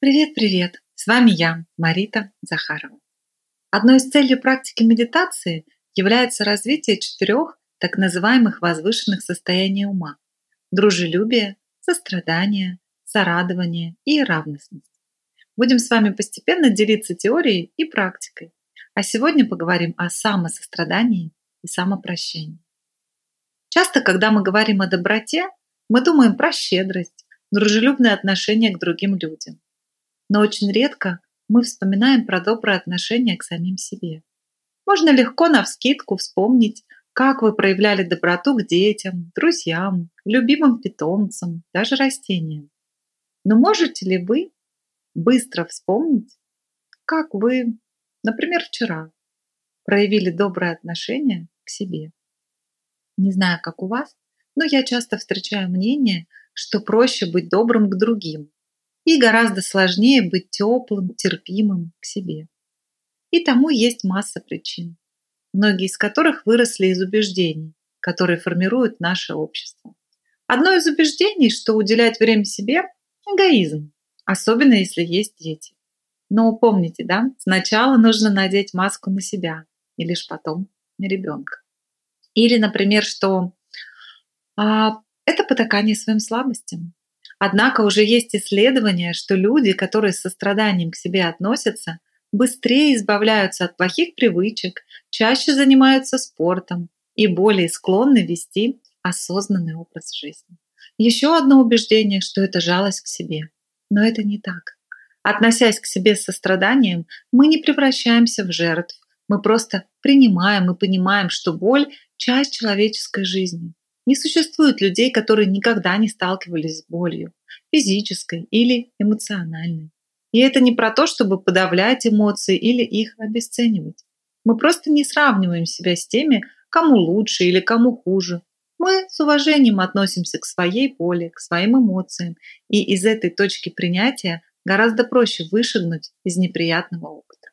Привет-привет! С вами я, Марита Захарова. Одной из целей практики медитации является развитие четырех так называемых возвышенных состояний ума – дружелюбие, сострадание, сорадование и равностность. Будем с вами постепенно делиться теорией и практикой, а сегодня поговорим о самосострадании и самопрощении. Часто, когда мы говорим о доброте, мы думаем про щедрость, дружелюбное отношение к другим людям но очень редко мы вспоминаем про доброе отношение к самим себе. Можно легко навскидку вспомнить, как вы проявляли доброту к детям, друзьям, любимым питомцам, даже растениям. Но можете ли вы быстро вспомнить, как вы, например, вчера проявили доброе отношение к себе? Не знаю, как у вас, но я часто встречаю мнение, что проще быть добрым к другим, и гораздо сложнее быть теплым, терпимым к себе. И тому есть масса причин, многие из которых выросли из убеждений, которые формируют наше общество. Одно из убеждений, что уделять время себе – эгоизм, особенно если есть дети. Но помните, да, сначала нужно надеть маску на себя, и лишь потом на ребенка. Или, например, что а, это потакание своим слабостям, Однако уже есть исследования, что люди, которые с состраданием к себе относятся, быстрее избавляются от плохих привычек, чаще занимаются спортом и более склонны вести осознанный образ жизни. Еще одно убеждение, что это жалость к себе. Но это не так. Относясь к себе с состраданием, мы не превращаемся в жертв. Мы просто принимаем и понимаем, что боль – часть человеческой жизни. Не существует людей, которые никогда не сталкивались с болью, физической или эмоциональной. И это не про то, чтобы подавлять эмоции или их обесценивать. Мы просто не сравниваем себя с теми, кому лучше или кому хуже. Мы с уважением относимся к своей боли, к своим эмоциям, и из этой точки принятия гораздо проще вышагнуть из неприятного опыта.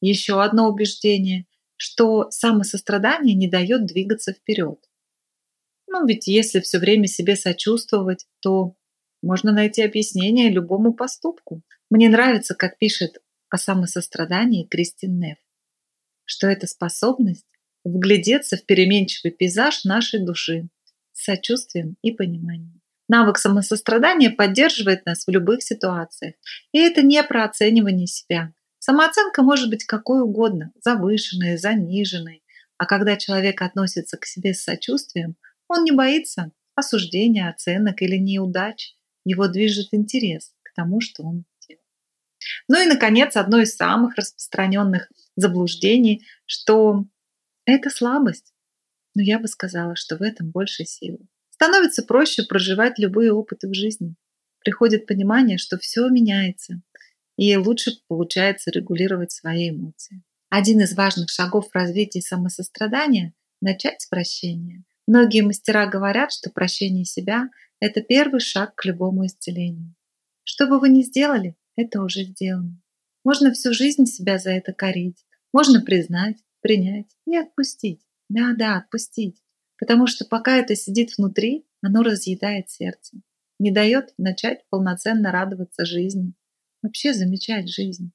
Еще одно убеждение, что самосострадание не дает двигаться вперед. Ну ведь если все время себе сочувствовать, то можно найти объяснение любому поступку. Мне нравится, как пишет о самосострадании Кристин Неф, что это способность вглядеться в переменчивый пейзаж нашей души с сочувствием и пониманием. Навык самосострадания поддерживает нас в любых ситуациях. И это не про оценивание себя. Самооценка может быть какой угодно, завышенной, заниженной. А когда человек относится к себе с сочувствием – он не боится осуждения, оценок или неудач. Его движет интерес к тому, что он делает. Ну и, наконец, одно из самых распространенных заблуждений, что это слабость. Но я бы сказала, что в этом больше силы. Становится проще проживать любые опыты в жизни. Приходит понимание, что все меняется, и лучше получается регулировать свои эмоции. Один из важных шагов в развитии самосострадания – начать с прощения. Многие мастера говорят, что прощение себя – это первый шаг к любому исцелению. Что бы вы ни сделали, это уже сделано. Можно всю жизнь себя за это корить. Можно признать, принять и отпустить. Да-да, отпустить. Потому что пока это сидит внутри, оно разъедает сердце. Не дает начать полноценно радоваться жизни. Вообще замечать жизнь.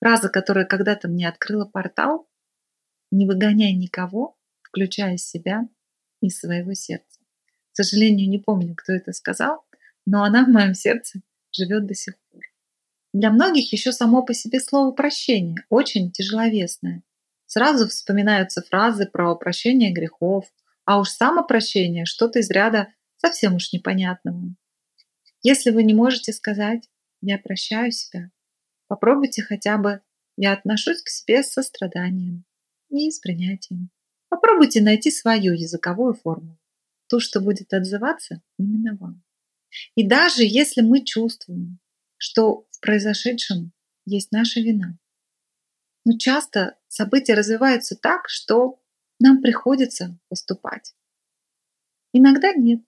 Фраза, которая когда-то мне открыла портал «Не выгоняй никого, включая себя, из своего сердца. К сожалению, не помню, кто это сказал, но она в моем сердце живет до сих пор. Для многих еще само по себе слово «прощение» очень тяжеловесное. Сразу вспоминаются фразы про прощение грехов, а уж самопрощение – что-то из ряда совсем уж непонятного. Если вы не можете сказать «я прощаю себя», попробуйте хотя бы «я отношусь к себе с состраданием и с принятием». Попробуйте найти свою языковую формулу, ту, что будет отзываться именно вам. И даже если мы чувствуем, что в произошедшем есть наша вина, но часто события развиваются так, что нам приходится поступать. Иногда нет,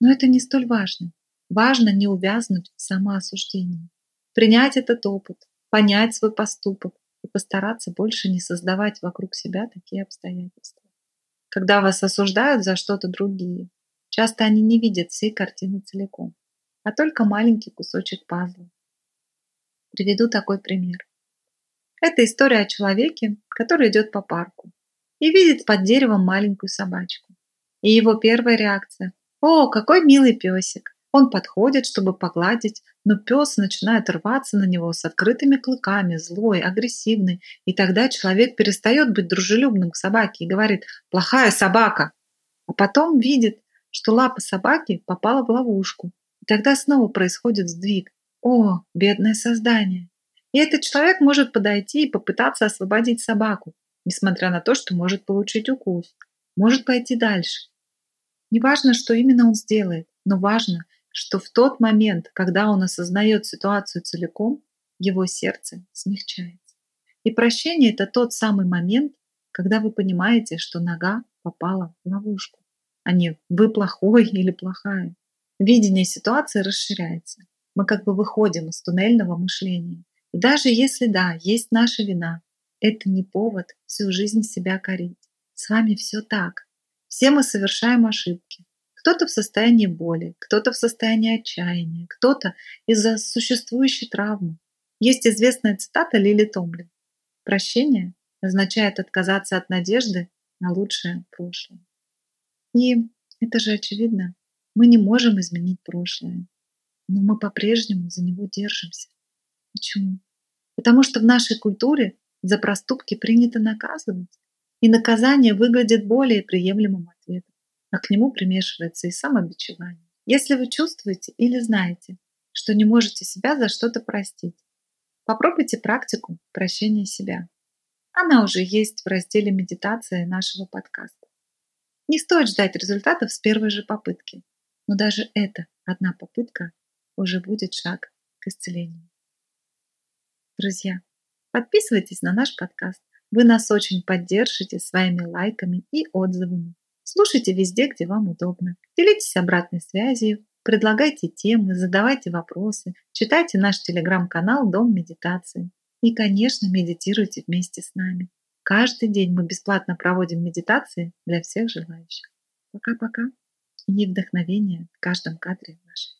но это не столь важно. Важно не увязнуть в самоосуждении, принять этот опыт, понять свой поступок и постараться больше не создавать вокруг себя такие обстоятельства. Когда вас осуждают за что-то другие, часто они не видят всей картины целиком, а только маленький кусочек пазла. Приведу такой пример. Это история о человеке, который идет по парку и видит под деревом маленькую собачку. И его первая реакция – «О, какой милый песик!» Он подходит, чтобы погладить, но пес начинает рваться на него с открытыми клыками, злой, агрессивный. И тогда человек перестает быть дружелюбным к собаке и говорит «плохая собака». А потом видит, что лапа собаки попала в ловушку. И тогда снова происходит сдвиг. О, бедное создание. И этот человек может подойти и попытаться освободить собаку, несмотря на то, что может получить укус. Может пойти дальше. Неважно, что именно он сделает, но важно, что в тот момент, когда он осознает ситуацию целиком, его сердце смягчается. И прощение – это тот самый момент, когда вы понимаете, что нога попала в ловушку, а не вы плохой или плохая. Видение ситуации расширяется. Мы как бы выходим из туннельного мышления. И даже если да, есть наша вина, это не повод всю жизнь себя корить. С вами все так. Все мы совершаем ошибки. Кто-то в состоянии боли, кто-то в состоянии отчаяния, кто-то из-за существующей травмы. Есть известная цитата Лили Томлин. Прощение означает отказаться от надежды на лучшее прошлое. И это же очевидно. Мы не можем изменить прошлое, но мы по-прежнему за него держимся. Почему? Потому что в нашей культуре за проступки принято наказывать, и наказание выглядит более приемлемым а к нему примешивается и самобичевание. Если вы чувствуете или знаете, что не можете себя за что-то простить, попробуйте практику прощения себя. Она уже есть в разделе медитации нашего подкаста. Не стоит ждать результатов с первой же попытки, но даже эта одна попытка уже будет шаг к исцелению. Друзья, подписывайтесь на наш подкаст. Вы нас очень поддержите своими лайками и отзывами. Слушайте везде, где вам удобно. Делитесь обратной связью, предлагайте темы, задавайте вопросы, читайте наш телеграм-канал «Дом медитации». И, конечно, медитируйте вместе с нами. Каждый день мы бесплатно проводим медитации для всех желающих. Пока-пока и вдохновения в каждом кадре вашей